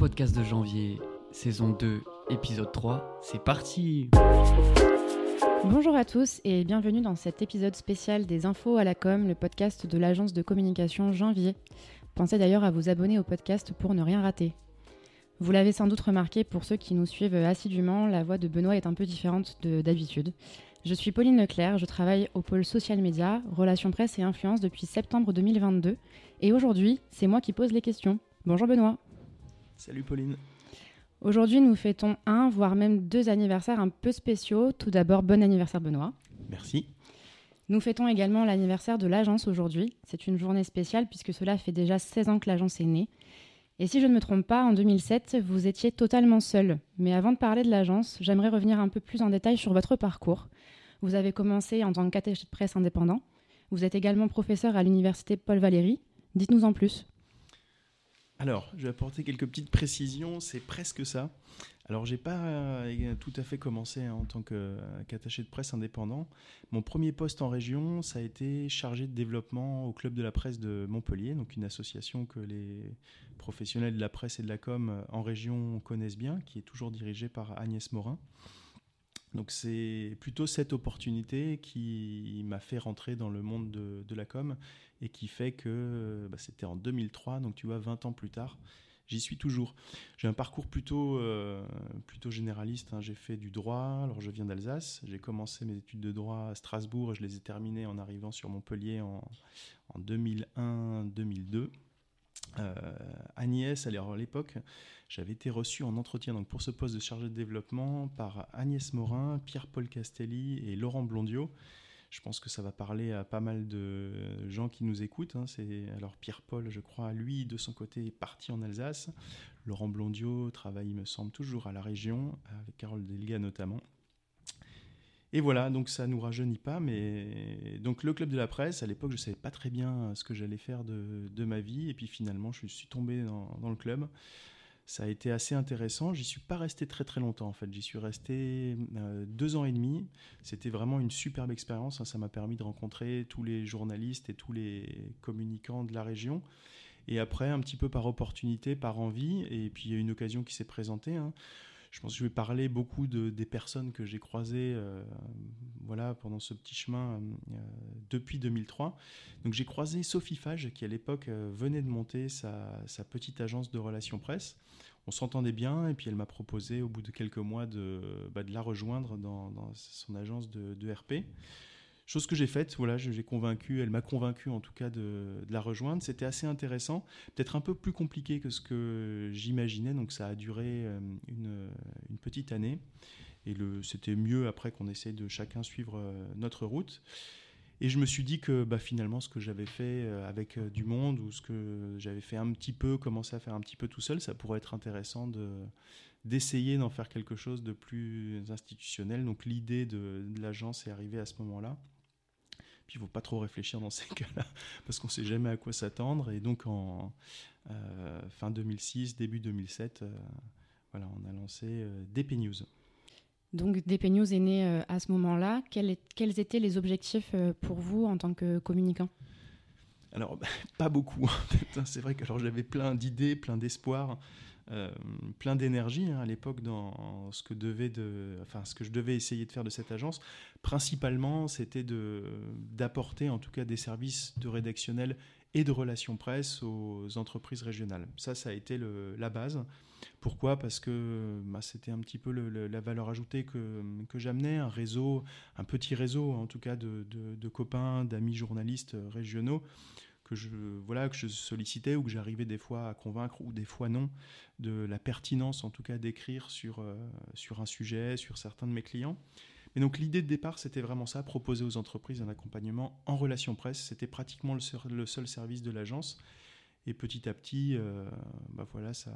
podcast de janvier, saison 2, épisode 3. C'est parti Bonjour à tous et bienvenue dans cet épisode spécial des infos à la com, le podcast de l'agence de communication Janvier. Pensez d'ailleurs à vous abonner au podcast pour ne rien rater. Vous l'avez sans doute remarqué pour ceux qui nous suivent assidûment, la voix de Benoît est un peu différente d'habitude. Je suis Pauline Leclerc, je travaille au pôle social média, relations presse et influence depuis septembre 2022 et aujourd'hui, c'est moi qui pose les questions. Bonjour Benoît. Salut Pauline. Aujourd'hui, nous fêtons un, voire même deux anniversaires un peu spéciaux. Tout d'abord, bon anniversaire Benoît. Merci. Nous fêtons également l'anniversaire de l'agence aujourd'hui. C'est une journée spéciale puisque cela fait déjà 16 ans que l'agence est née. Et si je ne me trompe pas, en 2007, vous étiez totalement seul. Mais avant de parler de l'agence, j'aimerais revenir un peu plus en détail sur votre parcours. Vous avez commencé en tant qu'attaché de presse indépendant. Vous êtes également professeur à l'université Paul Valéry. Dites-nous en plus. Alors, je vais apporter quelques petites précisions, c'est presque ça. Alors, j'ai pas euh, tout à fait commencé hein, en tant qu'attaché de presse indépendant. Mon premier poste en région, ça a été chargé de développement au Club de la presse de Montpellier, donc une association que les professionnels de la presse et de la com euh, en région connaissent bien, qui est toujours dirigée par Agnès Morin. Donc c'est plutôt cette opportunité qui m'a fait rentrer dans le monde de, la com et qui fait que bah, c'était en 2003, donc tu vois 20 ans plus tard, j'y suis toujours. J'ai un parcours plutôt, euh, généraliste, hein. j'ai fait du droit, alors je viens d'Alsace, j'ai commencé mes études de droit à Strasbourg et je les ai terminées en arrivant sur Montpellier en 2001-2002. Euh, Agnès, à l'époque, j'avais été reçu en entretien donc pour ce poste de chargé de développement par Agnès Morin, Pierre-Paul Castelli et Laurent Blondiot. Je pense que ça va parler à pas mal de gens qui nous écoutent. Hein. C'est alors Pierre-Paul, je crois, lui de son côté est parti en Alsace. Laurent Blondiot travaille, il me semble, toujours à la région avec Carole Delga notamment. Et voilà, donc ça nous rajeunit pas, mais donc le club de la presse, à l'époque, je savais pas très bien ce que j'allais faire de, ma vie, et puis finalement, je suis tombé dans, le club. Ça a été assez intéressant. J'y suis pas resté très très longtemps en fait. J'y suis resté euh, deux ans et demi. C'était vraiment une superbe expérience. Hein. Ça m'a permis de rencontrer tous les journalistes et tous les communicants de la région. Et après, un petit peu par opportunité, par envie, et puis il y a une occasion qui s'est présentée. Hein je pense que je vais parler beaucoup de, des personnes que j'ai croisées euh, voilà, pendant ce petit chemin euh, depuis 2003. Donc j'ai croisé Sophie Fage qui à l'époque euh, venait de monter sa, petite agence de relations presse. On s'entendait bien et puis elle m'a proposé au bout de quelques mois de, bah, la rejoindre dans, dans son agence de, de RP. Chose que j'ai faite, voilà, j'ai convaincu, elle m'a convaincu en tout cas de, la rejoindre. C'était assez intéressant, peut-être un peu plus compliqué que ce que j'imaginais, donc ça a duré euh, une, petite année. Et c'était mieux après qu'on essaye de chacun suivre euh, notre route. Et je me suis dit que bah, finalement, ce que j'avais fait euh, avec du monde ou ce que j'avais fait un petit peu, commencé à faire un petit peu tout seul, ça pourrait être intéressant de, d'essayer d'en faire quelque chose de plus institutionnel. Donc l'idée de l'agence est arrivée à ce moment-là. Puis il ne faut pas trop réfléchir dans ces cas-là, parce qu'on ne sait jamais à quoi s'attendre. Et donc en euh, fin 2006, début 2007, euh, voilà, on a lancé euh, DP News. Donc DP News est né à ce moment-là. Quels, quels, étaient les objectifs pour vous en tant que communicant? Alors, pas beaucoup. Hein. C'est vrai que j'avais plein d'idées, plein d'espoirs. Euh, plein d'énergie hein, à l'époque dans ce que, devait de, enfin, ce que je devais essayer de faire de cette agence. Principalement, c'était d'apporter en tout cas des services de rédactionnel et de relations presse aux entreprises régionales. Ça, ça a été le, la base. Pourquoi? Parce que bah, c'était un petit peu la valeur ajoutée que, que j'amenais, un réseau, un petit réseau en tout cas de, de copains, d'amis journalistes régionaux que je, voilà, que je sollicitais ou que j'arrivais des fois à convaincre ou des fois non de la pertinence en tout cas d'écrire sur, euh, sur un sujet, sur certains de mes clients. Mais donc l'idée de départ, c'était vraiment ça, proposer aux entreprises un accompagnement en relation presse. C'était pratiquement le seul, le seul, service de l'agence. Et petit à petit, euh, bah voilà, ça...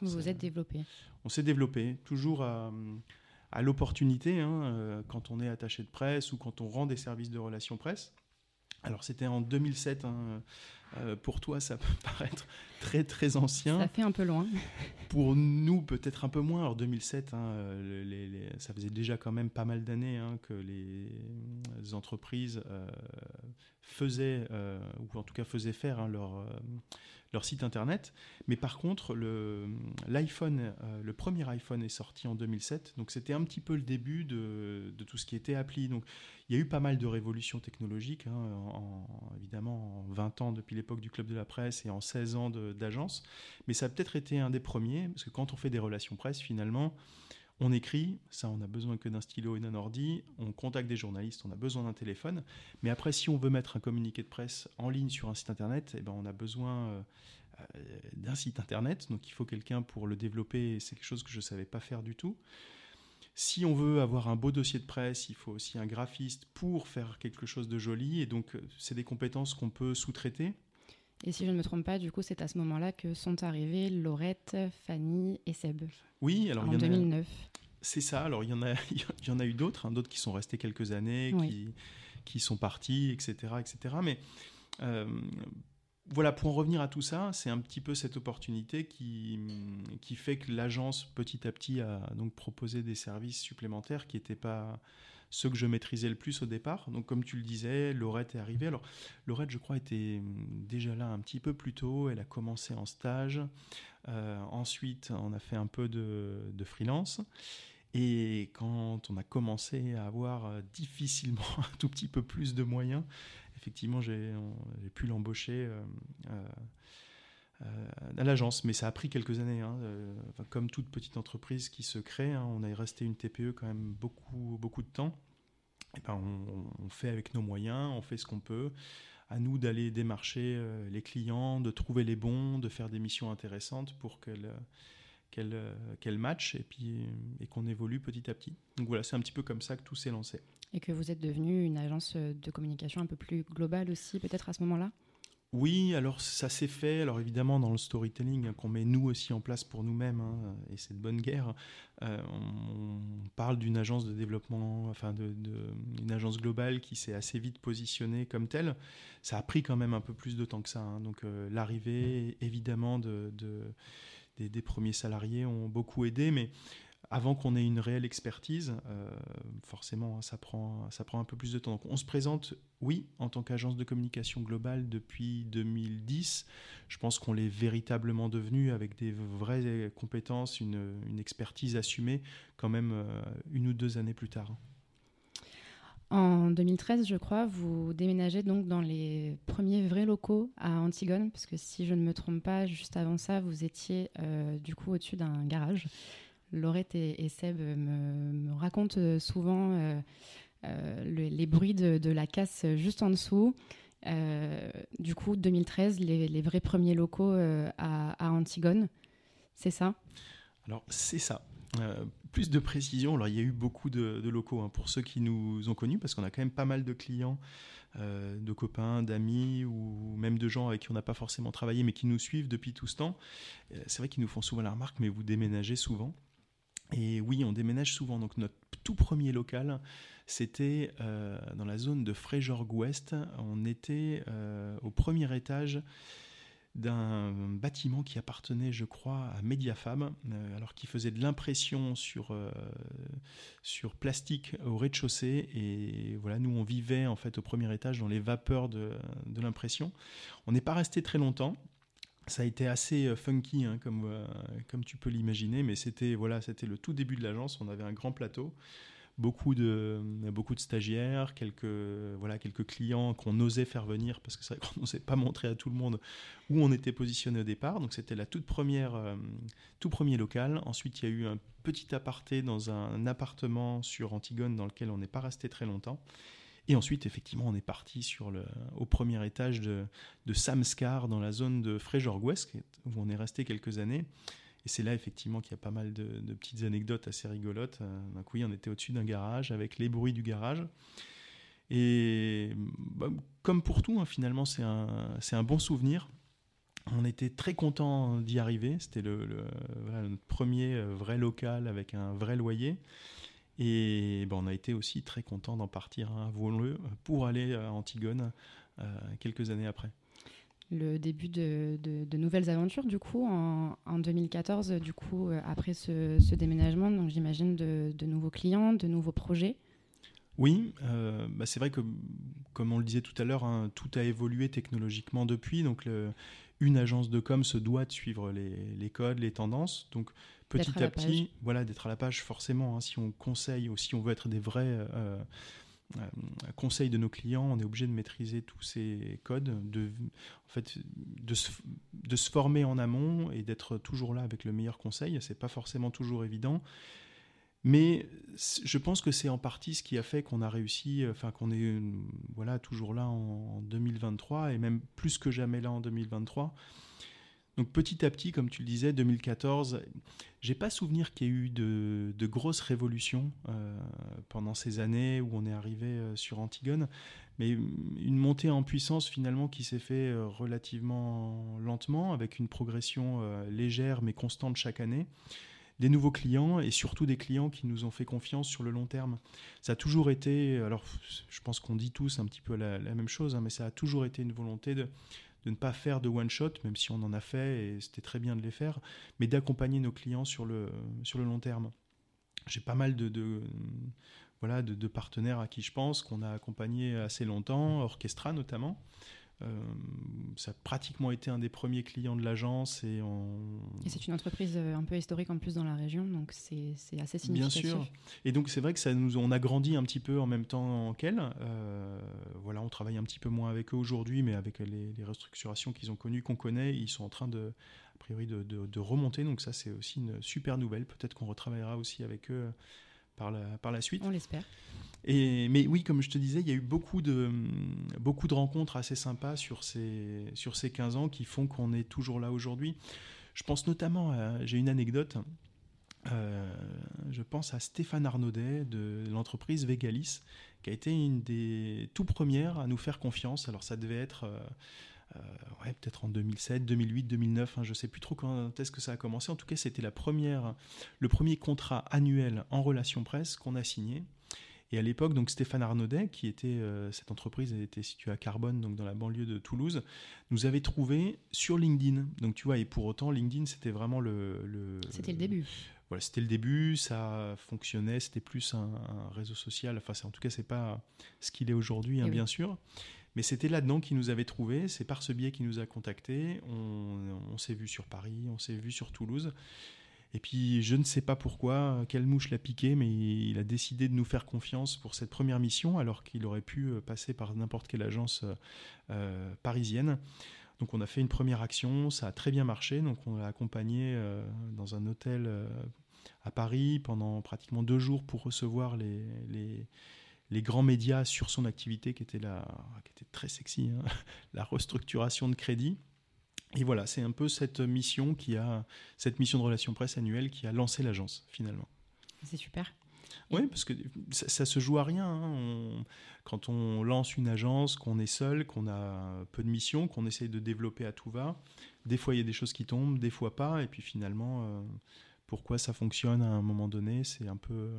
Vous vous êtes développé. On s'est développé, toujours à, à l'opportunité, hein, euh, quand on est attaché de presse ou quand on rend des services de relations presse. Alors c'était en 2007. Hein, euh, pour toi, ça peut paraître très très ancien. Ça fait un peu loin. Pour nous, peut-être un peu moins. Alors 2007, hein, les, ça faisait déjà quand même pas mal d'années hein, que les entreprises euh, faisaient, ou en tout cas faisaient faire hein, leur, leur site internet. Mais par contre, l'iPhone, le, premier iPhone est sorti en 2007, donc c'était un petit peu le début de, de, tout ce qui était appli. Donc il y a eu pas mal de révolutions technologiques, hein, en, évidemment en 20 ans depuis l'époque du Club de la Presse et en 16 ans d'agence, mais ça a peut-être été un des premiers, parce que quand on fait des relations presse, finalement, on écrit, ça on a besoin que d'un stylo et d'un ordi, on contacte des journalistes, on a besoin d'un téléphone, mais après si on veut mettre un communiqué de presse en ligne sur un site internet, eh ben, on a besoin euh, euh, d'un site internet, donc il faut quelqu'un pour le développer, c'est quelque chose que je ne savais pas faire du tout. Si on veut avoir un beau dossier de presse, il faut aussi un graphiste pour faire quelque chose de joli, et donc euh, c'est des compétences qu'on peut sous-traiter. Et si je ne me trompe pas, du coup, c'est à ce moment-là que sont arrivés Laurette, Fanny et Seb. Oui, alors en il y en 2009. C'est ça. Alors il y en a, il y en a eu d'autres, hein, d'autres qui sont restés quelques années, qui, qui sont partis, etc., etc. Mais euh, voilà, pour en revenir à tout ça, c'est un petit peu cette opportunité qui, qui fait que l'agence petit à petit a donc proposé des services supplémentaires qui n'étaient pas ceux que je maîtrisais le plus au départ. Donc, comme tu le disais, Laurette est arrivée. Alors, Laurette, je crois, était déjà là un petit peu plus tôt. Elle a commencé en stage. Euh, ensuite, on a fait un peu de, de, freelance. Et quand on a commencé à avoir euh, difficilement un tout petit peu plus de moyens, effectivement, j'ai pu l'embaucher. Euh, à l'agence, mais ça a pris quelques années. Hein, comme toute petite entreprise qui se crée, hein, on est resté une TPE quand même beaucoup, beaucoup de temps. Ben on, fait avec nos moyens, on fait ce qu'on peut. À nous d'aller démarcher euh, les clients, de trouver les bons, de faire des missions intéressantes pour qu'elles qu'elle, matchent et puis et qu'on évolue petit à petit. Donc voilà, c'est un petit peu comme ça que tout s'est lancé. Et que vous êtes devenu une agence de communication un peu plus globale aussi, peut-être à ce moment-là? Oui, alors ça s'est fait, alors évidemment dans le storytelling hein, qu'on met nous aussi en place pour nous-mêmes, hein, et c'est de bonne guerre, euh, on, parle d'une agence de développement, enfin de, une agence globale qui s'est assez vite positionnée comme telle. Ça a pris quand même un peu plus de temps que ça, hein. donc euh, l'arrivée évidemment de, des, premiers salariés ont beaucoup aidé, mais avant qu'on ait une réelle expertise, euh, forcément, hein, ça prend, ça prend un peu plus de temps. Donc, on se présente, oui, en tant qu'agence de communication globale depuis 2010. Je pense qu'on l'est véritablement devenu avec des vraies compétences, une, expertise assumée, quand même euh, une ou deux années plus tard. En 2013, je crois, vous déménagez donc dans les premiers vrais locaux à Antigone, parce que si je ne me trompe pas, juste avant ça, vous étiez euh, du coup au-dessus d'un garage. Laurette et, Seb me, racontent souvent euh, euh, les bruits de, la casse juste en dessous. Euh, du coup, 2013, les, vrais premiers locaux à, Antigone, c'est ça? Alors, c'est ça. Plus de précision, alors il y a eu beaucoup de, locaux hein, pour ceux qui nous ont connus, parce qu'on a quand même pas mal de clients, de copains, d'amis, ou même de gens avec qui on n'a pas forcément travaillé, mais qui nous suivent depuis tout ce temps. c'est vrai qu'ils nous font souvent la remarque, mais vous déménagez souvent. Et oui, on déménage souvent. Donc notre tout premier local, c'était euh, dans la zone de Fréjorgue-Ouest. On était euh, au premier étage d'un bâtiment qui appartenait, je crois, à Mediafab, euh, alors qui faisait de l'impression sur, sur plastique au rez-de-chaussée. Et voilà, nous, on vivait en fait au premier étage dans les vapeurs de, de l'impression. On n'est pas resté très longtemps ça a été assez euh, funky, hein, comme, euh, comme tu peux l'imaginer, mais c'était voilà, c'était le tout début de l'agence. On avait un grand plateau, beaucoup de, beaucoup de stagiaires, quelques, voilà, quelques clients qu'on osait faire venir, parce que c'est vrai qu'on n'osait pas montrer à tout le monde où on était positionné au départ. Donc c'était la toute première, euh, tout premier local. Ensuite, il y a eu un petit aparté dans un appartement sur Antigone dans lequel on n'est pas resté très longtemps. Et ensuite, effectivement, on est parti sur le, au premier étage de, de Samskar, dans la zone de Fréjorgues, où on est resté quelques années. Et c'est là, effectivement, qu'il y a pas mal de, petites anecdotes assez rigolotes. Euh, donc oui, on était au-dessus d'un garage, avec les bruits du garage. Et bah, comme pour tout, hein, finalement, c'est un, bon souvenir. On était très content d'y arriver. C'était le, notre premier euh, vrai local avec un vrai loyer. Et ben, on a été aussi très content d'en partir à hein, pour aller à Antigone euh, quelques années après. Le début de, de, nouvelles aventures, du coup, en, en 2014, du coup, euh, après ce, ce déménagement, donc j'imagine de, de, nouveaux clients, de nouveaux projets. Oui, euh, bah c'est vrai que comme on le disait tout à l'heure, hein, tout a évolué technologiquement depuis. Donc, une agence de com se doit de suivre les, codes, les tendances. Donc, petit à, petit, voilà, d'être à la page forcément. Hein, si on conseille ou si on veut être des vrais euh, euh, conseils de nos clients, on est obligé de maîtriser tous ces codes, de, en fait, de se former en amont et d'être toujours là avec le meilleur conseil. C'est pas forcément toujours évident. Mais je pense que c'est en partie ce qui a fait qu'on a réussi, enfin qu'on est voilà toujours là en 2023 et même plus que jamais là en 2023. Donc petit à petit, comme tu le disais, 2014, j'ai pas souvenir qu'il y ait eu de, grosses révolutions euh, pendant ces années où on est arrivé euh, sur Antigone, mais une montée en puissance finalement qui s'est fait euh, relativement lentement, avec une progression légère mais constante chaque année des nouveaux clients et surtout des clients qui nous ont fait confiance sur le long terme. Ça a toujours été, alors je pense qu'on dit tous un petit peu la, même chose, hein, mais ça a toujours été une volonté de, de ne pas faire de one-shot, même si on en a fait et c'était très bien de les faire, mais d'accompagner nos clients sur le, sur le long terme. J'ai pas mal de, voilà, de, de, partenaires à qui je pense, qu'on a accompagné assez longtemps, Orchestra notamment, ça a pratiquement été un des premiers clients de l'agence. Et, et c'est une entreprise euh, un peu historique en plus dans la région, donc c'est assez significatif. Bien sûr. Et donc c'est vrai que ça nous, on a grandi un petit peu en même temps qu'elle. Euh, voilà, on travaille un petit peu moins avec eux aujourd'hui, mais avec les, restructurations qu'ils ont connues, qu'on connaît, ils sont en train de, a priori, de, de remonter. Donc ça, c'est aussi une super nouvelle. Peut-être qu'on retravaillera aussi avec eux par la, par la suite. On l'espère. Et, mais oui, comme je te disais, il y a eu beaucoup de, beaucoup de rencontres assez sympas sur ces, sur ces 15 ans qui font qu'on est toujours là aujourd'hui. Je pense notamment, j'ai une anecdote, euh, je pense à Stéphane Arnaudet de l'entreprise Vegalis, qui a été une des tout premières à nous faire confiance. Alors ça devait être... Euh, ouais, peut-être en 2007, 2008, 2009, je ne sais plus trop quand est-ce que ça a commencé. En tout cas, c'était la première, le premier contrat annuel en relation presse qu'on a signé. Et à l'époque, donc Stéphane Arnaudet, qui était euh, cette entreprise, elle était située à Carbone, donc dans la banlieue de Toulouse, nous avait trouvé sur LinkedIn. Donc tu vois, et pour autant, LinkedIn, c'était vraiment le. c'était le début. Voilà, c'était le début, ça fonctionnait, c'était plus un, réseau social. Enfin, en tout cas, c'est pas ce qu'il est aujourd'hui, hein, bien sûr. Mais c'était là-dedans qu'il nous avait trouvé, c'est par ce biais qu'il nous a contactés. On, s'est vu sur Paris, on s'est vu sur Toulouse. Et puis, je ne sais pas pourquoi, quelle mouche l'a piqué, mais il a décidé de nous faire confiance pour cette première mission, alors qu'il aurait pu euh, passer par n'importe quelle agence euh, euh, parisienne. Donc, on a fait une première action, ça a très bien marché. Donc, on l'a accompagné dans un hôtel à Paris pendant pratiquement deux jours pour recevoir les les grands médias sur son activité qui était, la, qui était très sexy, hein, la restructuration de crédit. Et voilà, c'est un peu cette mission qui a cette mission de relations presse annuelle qui a lancé l'agence finalement. C'est super. Oui, parce que ça, se joue à rien. Hein. quand on lance une agence, qu'on est seul, qu'on a peu de missions, qu'on essaye de développer à tout va, des fois il y a des choses qui tombent, des fois pas, et puis finalement, euh, pourquoi ça fonctionne à un moment donné, c'est un peu,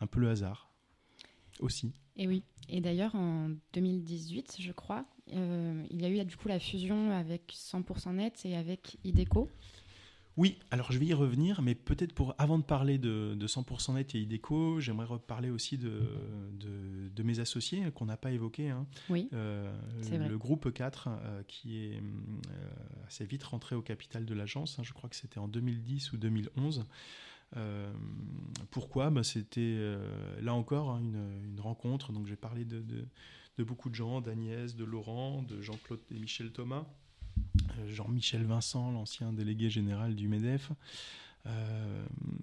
un peu le hasard aussi. Et oui. Et d'ailleurs, en 2018, je crois, euh, il y a eu du coup la fusion avec 100% Net et avec Ideco. Oui, alors je vais y revenir, mais peut-être pour avant de parler de, 100% Net et Ideco, j'aimerais reparler aussi de, de, mes associés qu'on n'a pas évoqués. Hein. Oui, euh, vrai. Le groupe 4, euh, qui est assez vite rentré au capital de l'agence, hein. je crois que c'était en 2010 ou 2011. Euh, pourquoi? Bah, C'était euh, là encore hein, une, rencontre. Donc j'ai parlé de, beaucoup de gens, d'Agnès, de Laurent, de Jean-Claude et Michel Thomas, euh, Jean-Michel Vincent, l'ancien délégué général du MEDEF.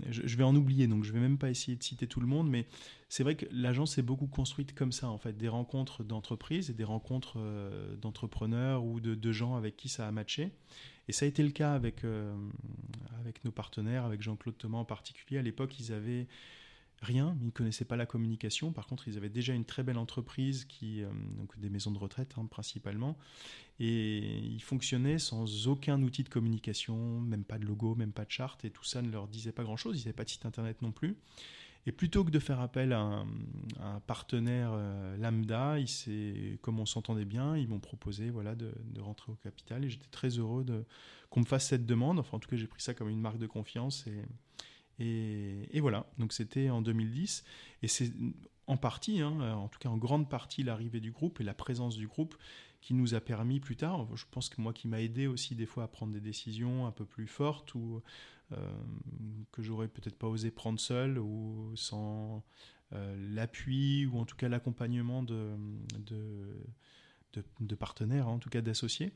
je, vais en oublier, donc je vais même pas essayer de citer tout le monde, mais c'est vrai que l'agence est beaucoup construite comme ça, en fait, des rencontres d'entreprises et des rencontres d'entrepreneurs ou de, de, gens avec qui ça a matché. Et ça a été le cas avec, euh, avec nos partenaires, avec Jean-Claude Thomas en particulier. À l'époque, ils avaient rien, ils ne connaissaient pas la communication. Par contre, ils avaient déjà une très belle entreprise, qui, euh, donc des maisons de retraite hein, principalement. Et ils fonctionnaient sans aucun outil de communication, même pas de logo, même pas de charte. Et tout ça ne leur disait pas grand-chose. Ils n'avaient pas de site internet non plus. Et plutôt que de faire appel à un, partenaire euh, lambda, comme on s'entendait bien, ils m'ont proposé voilà, de, rentrer au capital et j'étais très heureux qu'on me fasse cette demande. Enfin, en tout cas, j'ai pris ça comme une marque de confiance et, Et, voilà, donc c'était en 2010. Et c'est en partie, hein, en tout cas en grande partie, l'arrivée du groupe et la présence du groupe qui nous a permis plus tard, je pense que moi qui m'a aidé aussi des fois à prendre des décisions un peu plus fortes ou que j'aurais peut-être pas osé prendre seul ou sans euh, l'appui ou en tout cas l'accompagnement de, partenaires, hein, en tout cas d'associés.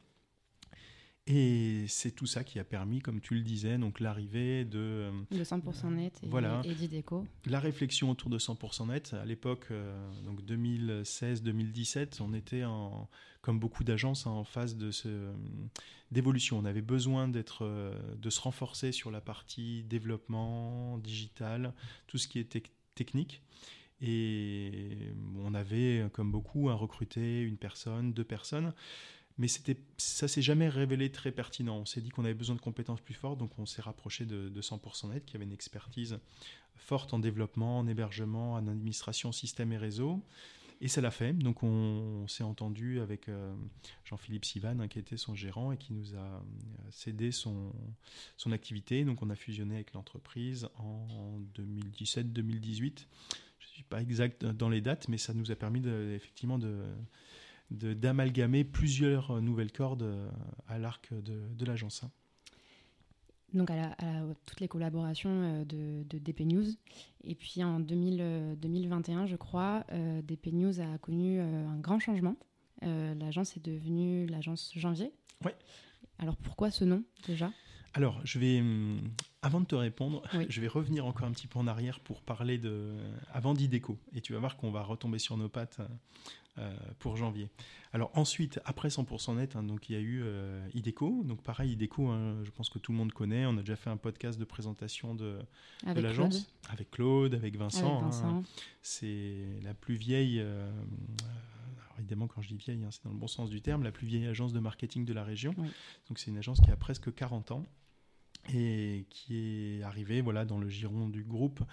Et c'est tout ça qui a permis, comme tu le disais, donc l'arrivée de... De 100% net et, voilà, et d'Ideco. La réflexion autour de 100% net, à l'époque, euh, donc 2016-2017, on était, en, comme beaucoup d'agences, en phase de ce, d'évolution. On avait besoin d'être, euh, de se renforcer sur la partie développement, digital, tout ce qui était technique. Et on avait, comme beaucoup, à recruter une personne, deux personnes mais c'était, ça s'est jamais révélé très pertinent. On s'est dit qu'on avait besoin de compétences plus fortes, donc on s'est rapproché de, 100% Net, qui avait une expertise forte en développement, en hébergement, en administration, système et réseau. Et ça l'a fait. Donc on, s'est entendu avec euh, Jean-Philippe Sivan, hein, qui était son gérant et qui nous a euh, cédé son, son activité. Donc on a fusionné avec l'entreprise en 2017-2018. Je ne suis pas exact dans les dates, mais ça nous a permis effectivement de d'amalgamer plusieurs nouvelles cordes euh, à l'arc de, de l'agence. Hein. Donc à, toutes les collaborations euh, de, de, DP News. Et puis en 2021, euh, je crois, DP News a connu un grand changement. l'agence est devenue l'agence Janvier. Oui. Alors pourquoi ce nom déjà? Alors, je vais, hum, avant de te répondre, je vais revenir encore un petit peu en arrière pour parler de, avant d'Ideco. Et tu vas voir qu'on va retomber sur nos pattes euh, pour janvier. Alors ensuite, après 100% net, hein, donc il y a eu euh, Ideco. Donc pareil, Ideco, hein, je pense que tout le monde connaît. On a déjà fait un podcast de présentation de, l'agence avec Claude, avec Vincent. Hein. c'est la plus vieille. Euh, alors évidemment, quand je dis vieille, c'est dans le bon sens du terme, la plus vieille agence de marketing de la région. Donc c'est une agence qui a presque 40 ans et qui est arrivée voilà, dans le giron du groupe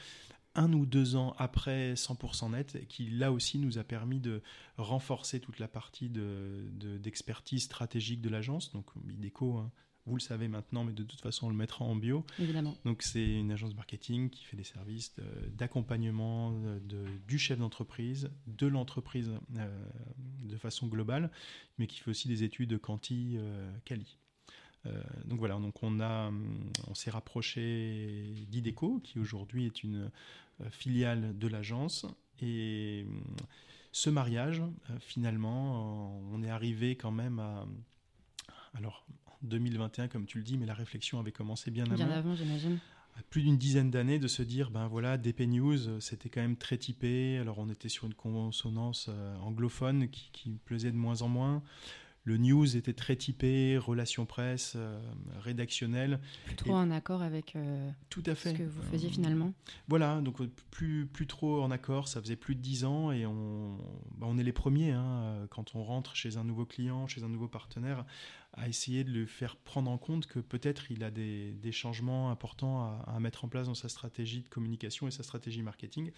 un ou deux ans après 100% net, qui là aussi nous a permis de renforcer toute la partie d'expertise de, stratégique de l'agence. Donc IDECO, hein, vous le savez maintenant, mais de toute façon on le mettra en bio. Évidemment. Donc c'est une agence de marketing qui fait des services d'accompagnement du chef d'entreprise, de l'entreprise euh, de façon globale, mais qui fait aussi des études quanti, quali. Euh, donc voilà, donc on a, on s'est rapproché d'Ideco, qui aujourd'hui est une euh, filiale de l'agence, et ce mariage, euh, finalement, on est arrivé quand même à, alors en 2021 comme tu le dis, mais la réflexion avait commencé bien, bien avant. j'imagine. Plus d'une dizaine d'années de se dire ben voilà DP News c'était quand même très typé. Alors on était sur une consonance anglophone qui, qui plaisait de moins en moins le news était très typé, relations presse, euh, rédactionnel. Plus trop en accord avec euh, tout à fait. ce que vous faisiez finalement. Voilà, donc euh, plus, plus trop en accord, ça faisait plus de dix ans et on, bah, on est les premiers hein, quand on rentre chez un nouveau client, chez un nouveau partenaire, à essayer de le faire prendre en compte que peut-être il a des, des changements importants à, mettre en place dans sa stratégie de communication et sa stratégie marketing.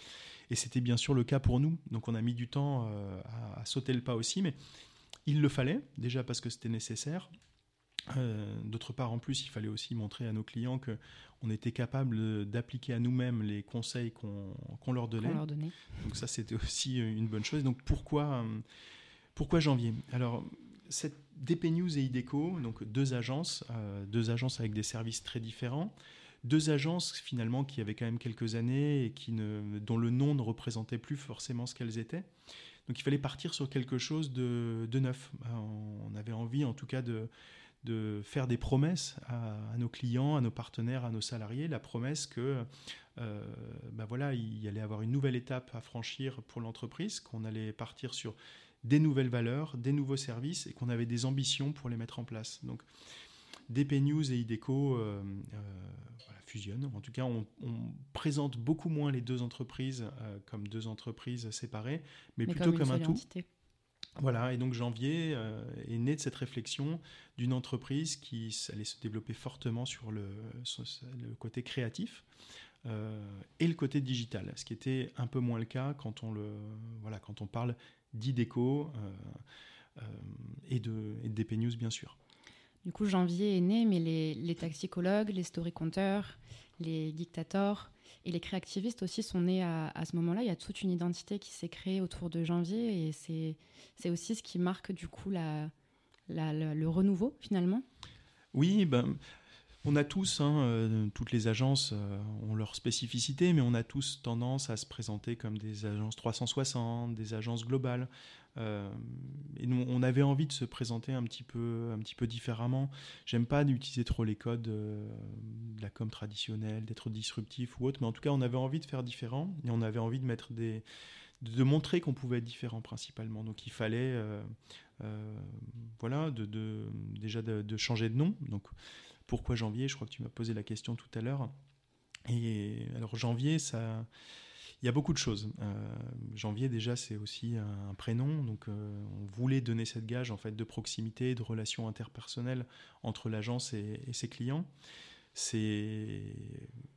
Et c'était bien sûr le cas pour nous, donc on a mis du temps à, à sauter le pas aussi, mais il le fallait, déjà parce que c'était nécessaire. Euh, d'autre part, en plus, il fallait aussi montrer à nos clients que on était capable d'appliquer à nous-mêmes les conseils qu'on leur, donnait. Donc ça, c'était aussi une bonne chose. Donc pourquoi, euh, pourquoi janvier? Alors, cette DP News et IDECO, donc deux agences, euh, deux agences avec des services très différents, deux agences finalement qui avaient quand même quelques années et qui ne, dont le nom ne représentait plus forcément ce qu'elles étaient. Donc il fallait partir sur quelque chose de, neuf. On avait envie en tout cas de, faire des promesses à, nos clients, à nos partenaires, à nos salariés, la promesse que euh, il y allait avoir une nouvelle étape à franchir pour l'entreprise, qu'on allait partir sur des nouvelles valeurs, des nouveaux services et qu'on avait des ambitions pour les mettre en place. DP News et IDECO euh, euh, fusionnent. En tout cas, on, présente beaucoup moins les deux entreprises euh, comme deux entreprises séparées, mais, plutôt comme, un tout. Voilà, et donc janvier est né de cette réflexion d'une entreprise qui allait se développer fortement sur le, le côté créatif et le côté digital, ce qui était un peu moins le cas quand on, le, voilà, quand on parle d'IDECO et, de, et de DP News, bien sûr. Du coup, janvier est né, mais les, taxicologues, les story-conteurs, les dictateurs et les créativistes aussi sont nés à, ce moment-là. Il y a toute une identité qui s'est créée autour de janvier et c'est aussi ce qui marque du coup le renouveau finalement. Oui, ben, on a tous, hein, euh, toutes les agences euh, ont leur spécificité, mais on a tous tendance à se présenter comme des agences 360, des agences globales. Euh, et nous, on avait envie de se présenter un petit peu, un petit peu différemment. J'aime pas d'utiliser trop les codes euh, de la com traditionnelle, d'être disruptif ou autre, mais en tout cas, on avait envie de faire différent et on avait envie de montrer qu'on pouvait être différent principalement. Donc, il fallait, euh, voilà, déjà de changer de nom. Donc, pourquoi janvier? Je crois que tu m'as posé la question tout à l'heure. Et alors janvier, ça, il y a beaucoup de choses. Euh, janvier déjà, c'est aussi un, prénom, donc euh, on voulait donner cette gage en fait de proximité, de relations interpersonnelles entre l'agence et, ses clients. C'est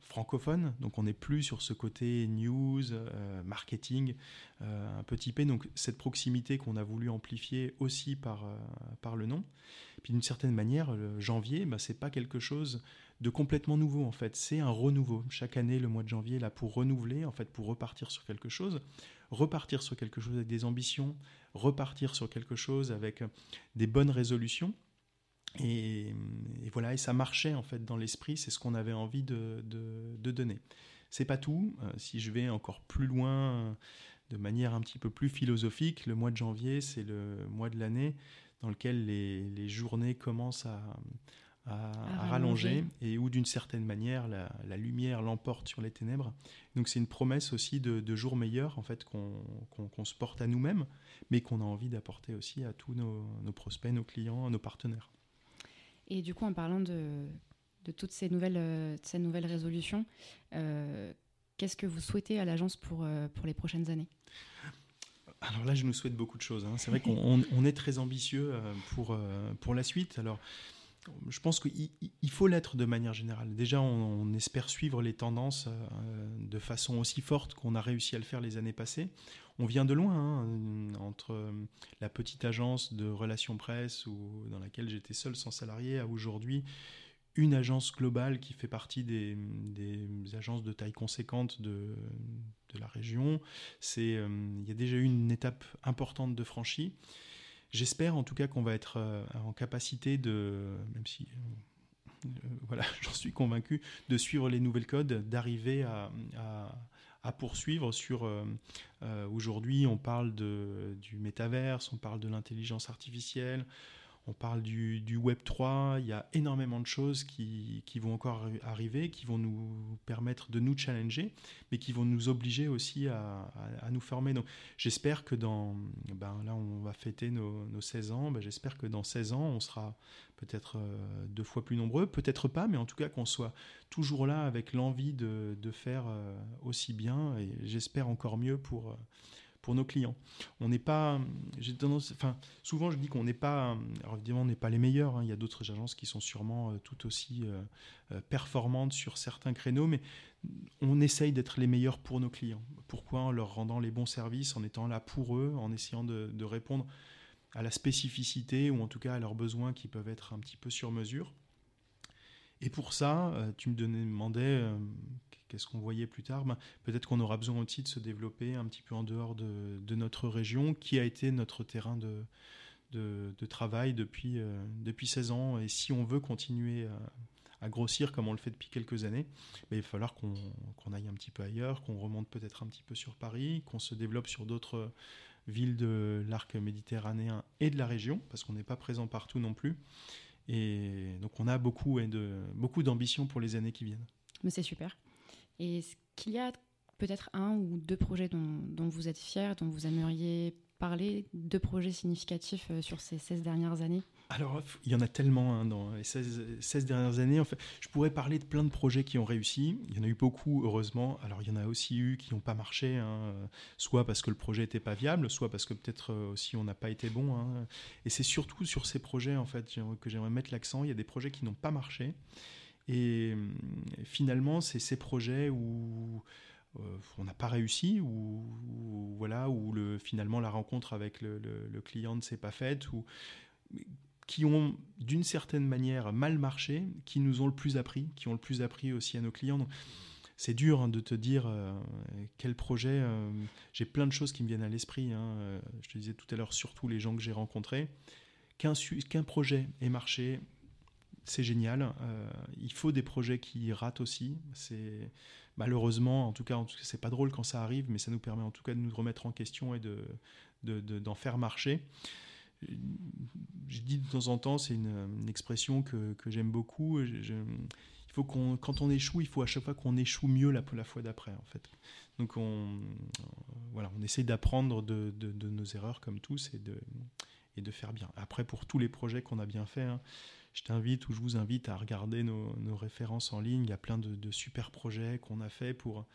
francophone, donc on n'est plus sur ce côté news, euh, marketing, un peu typé. Donc cette proximité qu'on a voulu amplifier aussi par, par le nom. D'une certaine manière, janvier, bah, c'est pas quelque chose de complètement nouveau en fait. C'est un renouveau. Chaque année, le mois de janvier, là pour renouveler, en fait, pour repartir sur quelque chose, repartir sur quelque chose avec des ambitions, repartir sur quelque chose avec des bonnes résolutions. Et, et voilà, et ça marchait en fait dans l'esprit. C'est ce qu'on avait envie de, de, de donner. C'est pas tout. Euh, si je vais encore plus loin, euh, de manière un petit peu plus philosophique, le mois de janvier, c'est le mois de l'année dans lequel les, les journées commencent à, à- à rallonger. et où d'une certaine manière la, la lumière l'emporte sur les ténèbres. Donc c'est une promesse aussi de, de jours meilleurs en fait qu'on qu'on- qu'on se porte à nous-mêmes, mais qu'on a envie d'apporter aussi à tous nos, nos prospects, nos clients, nos partenaires. Et du coup, en parlant de, de toutes ces nouvelles, euh, ces nouvelles résolutions, euh, qu'est-ce que vous souhaitez à l'agence pour, euh, pour les prochaines années? Alors là, je nous souhaite beaucoup de choses. hein. C'est vrai qu'on on- on est très ambitieux euh, pour, euh, pour la suite. Alors, je pense qu'il il- il faut l'être de manière générale. Déjà, on, on espère suivre les tendances euh, de façon aussi forte qu'on a réussi à le faire les années passées. On vient de loin, hein, entre la petite agence de relations presse où, dans laquelle j'étais seul sans salarié, à aujourd'hui une agence globale qui fait partie des, des agences de taille conséquente de, de la région. C'est, euh, il y a déjà eu une étape importante de franchie. J'espère en tout cas qu'on va être euh, en capacité de, même si euh, voilà, j'en suis convaincu, de suivre les nouvelles codes, d'arriver à, à- à poursuivre sur. Aujourd'hui, on parle de, du métaverse, on parle de l'intelligence artificielle, on parle du, Web 3. Il y a énormément de choses qui, vont encore arri- arriver, qui vont nous permettre de nous challenger, mais qui vont nous obliger aussi à, nous former. Donc, j'espère que dans. Ben, là, on va fêter nos, nos 16 ans. Ben, j'espère que dans 16 ans, on sera peut-être euh, deux fois plus nombreux, peut-être pas, mais en tout cas qu'on soit toujours là avec l'envie de, de faire euh, aussi bien et j'espère encore mieux pour, euh, pour nos clients. On n'est pas, j'ai tendance, enfin, souvent je dis qu'on n'est pas, alors évidemment on n'est pas les meilleurs, hein, il y a d'autres agences qui sont sûrement euh, tout aussi euh, euh, performantes sur certains créneaux, mais on essaye d'être les meilleurs pour nos clients. Pourquoi? En leur rendant les bons services, en étant là pour eux, en essayant de, de répondre à la spécificité ou en tout cas à leurs besoins qui peuvent être un petit peu sur mesure. Et pour ça, tu me demandais qu'est-ce qu'on voyait plus tard. Ben, Peut-être qu'on aura besoin aussi de se développer un petit peu en dehors de, notre région, qui a été notre terrain de, travail depuis, euh, depuis 16 ans. Et si on veut continuer à, grossir comme on le fait depuis quelques années, ben, il va falloir qu'on qu'on aille un petit peu ailleurs, qu'on remonte peut-être un petit peu sur Paris, qu'on se développe sur d'autres villes de l'arc méditerranéen et de la région, parce qu'on n'est pas présent partout non plus. Et donc on a beaucoup, de, beaucoup d'ambition pour les années qui viennent. Mais c'est super. Est-ce qu'il y a peut-être un ou deux projets dont, vous êtes fiers, dont vous aimeriez parler, deux projets significatifs euh, sur ces 16 dernières années? Alors, il y en a tellement hein, dans les 16, 16 dernières années. En fait, je pourrais parler de plein de projets qui ont réussi. Il y en a eu beaucoup, heureusement. Alors, il y en a aussi eu qui n'ont pas marché, hein, soit parce que le projet n'était pas viable, soit parce que peut-être euh, aussi on n'a pas été bon. hein. Et c'est surtout sur ces projets en fait que j'aimerais mettre l'accent. Il y a des projets qui n'ont pas marché. Et euh, finalement, c'est ces projets où euh, on n'a pas réussi, ou voilà, où le, finalement la rencontre avec le, client ne s'est pas faite, ou qui ont d'une certaine manière mal marché, qui nous ont le plus appris, qui ont le plus appris aussi à nos clients. C'est dur hein, de te dire euh, quel projet. J'ai plein de choses qui me viennent à l'esprit. Hein. Je te disais tout à l'heure, surtout les gens que j'ai rencontrés. Qu'un projet ait marché, c'est génial. il faut des projets qui ratent aussi. C'est malheureusement, en tout cas, c'est pas drôle quand ça arrive, mais ça nous permet en tout cas de nous remettre en question et de d'en faire marcher. Je dis de temps en temps, c'est une, expression que, que j'aime beaucoup. Je, faut qu'on, quand on échoue, il faut à chaque fois qu'on échoue mieux la, fois d'après, en fait. Donc on, voilà, on essaie d'apprendre de, nos erreurs comme tous et de, et de faire bien. Après, pour tous les projets qu'on a bien fait, hein, je t'invite ou je vous invite à regarder nos, références en ligne. Il y a plein de, super projets qu'on a fait pour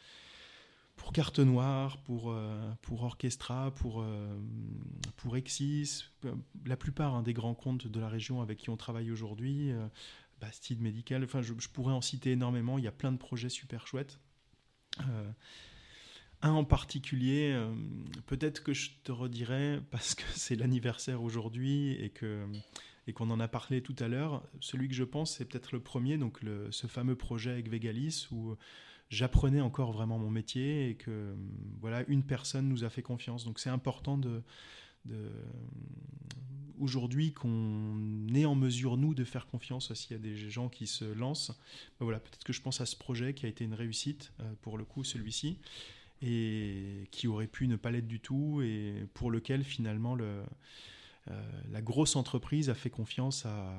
pour Carte Noire, pour, euh, pour Orchestra, pour, euh, pour Exis, la plupart hein, des grands comptes de la région avec qui on travaille aujourd'hui, euh, Bastide Médical, enfin je, pourrais en citer énormément, il y a plein de projets super chouettes. Un en particulier, peut-être que je te redirai parce que c'est l'anniversaire aujourd'hui et que et qu'on en a parlé tout à l'heure. Celui que je pense, c'est peut-être le premier, donc ce fameux projet avec Vegalis où j'apprenais encore vraiment mon métier et que voilà une personne nous a fait confiance. Donc c'est important de aujourd'hui qu'on est en mesure, nous, de faire confiance aussi à des gens qui se lancent. Ben voilà, peut-être que je pense à ce projet qui a été une réussite, euh, pour le coup, celui-ci, et qui aurait pu ne pas l'être du tout, et pour lequel finalement le, la grosse entreprise a fait confiance à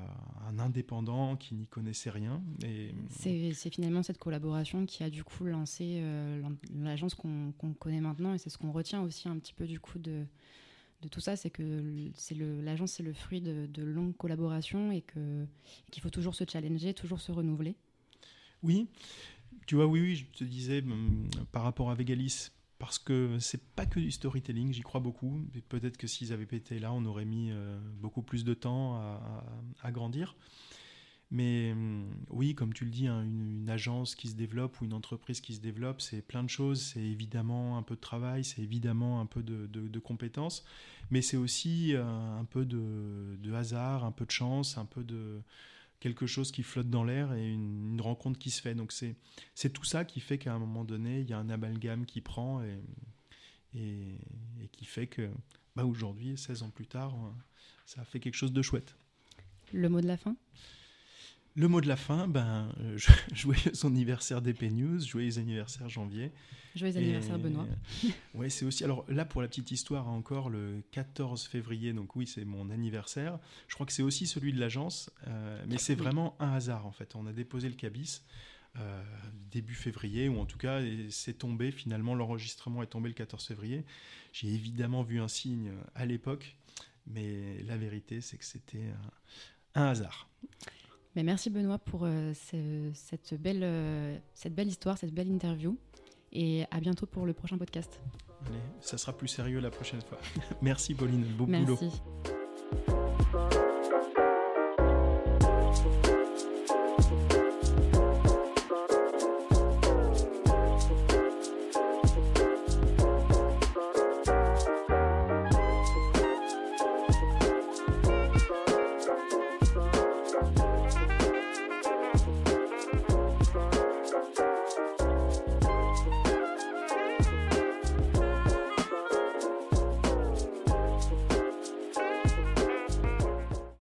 un indépendant qui n'y connaissait rien. Et... C'est finalement cette collaboration qui a du coup lancé euh, l'agence qu'on connaît maintenant, et c'est ce qu'on retient aussi un petit peu du coup de, de tout ça, c'est que l'agence, c'est le fruit de, longues collaborations et qu'il faut toujours se challenger, toujours se renouveler. Oui, tu vois, oui, oui, je te disais hum, par rapport à Vegalis, parce que c'est pas que du storytelling, j'y crois beaucoup. Peut-être que s'ils avaient été là, on aurait mis euh, beaucoup plus de temps à grandir. Mais hum, oui, comme tu le dis, hein, une, agence qui se développe ou une entreprise qui se développe, c'est plein de choses. C'est évidemment un peu de travail, c'est évidemment un peu de, compétences, mais c'est aussi euh, un peu de, hasard, un peu de chance, un peu de quelque chose qui flotte dans l'air et une, rencontre qui se fait. Donc c'est tout ça qui fait qu'à un moment donné, il y a un amalgame qui prend et, et, qui fait que bah aujourd'hui, 16 ans plus tard, ça a fait quelque chose de chouette. Le mot de la fin? Le mot de la fin, ben, euh, joyeux anniversaire d'Ep News, joyeux anniversaire janvier. Joyeux anniversaire Benoît. ouais, c'est aussi. Alors là, pour la petite histoire, encore le 14 février, donc oui, c'est mon anniversaire. Je crois que c'est aussi celui de l'agence, euh, mais c'est vraiment un hasard en fait. On a déposé le cabis euh, début février, ou en tout cas, c'est tombé. Finalement, l'enregistrement est tombé le 14 février. J'ai évidemment vu un signe à l'époque, mais la vérité, c'est que c'était un hasard. Mais merci Benoît pour euh, cette, belle, euh, cette belle histoire, cette belle interview. Et à bientôt pour le prochain podcast. Allez, ça sera plus sérieux la prochaine fois. merci Pauline, beau merci. boulot.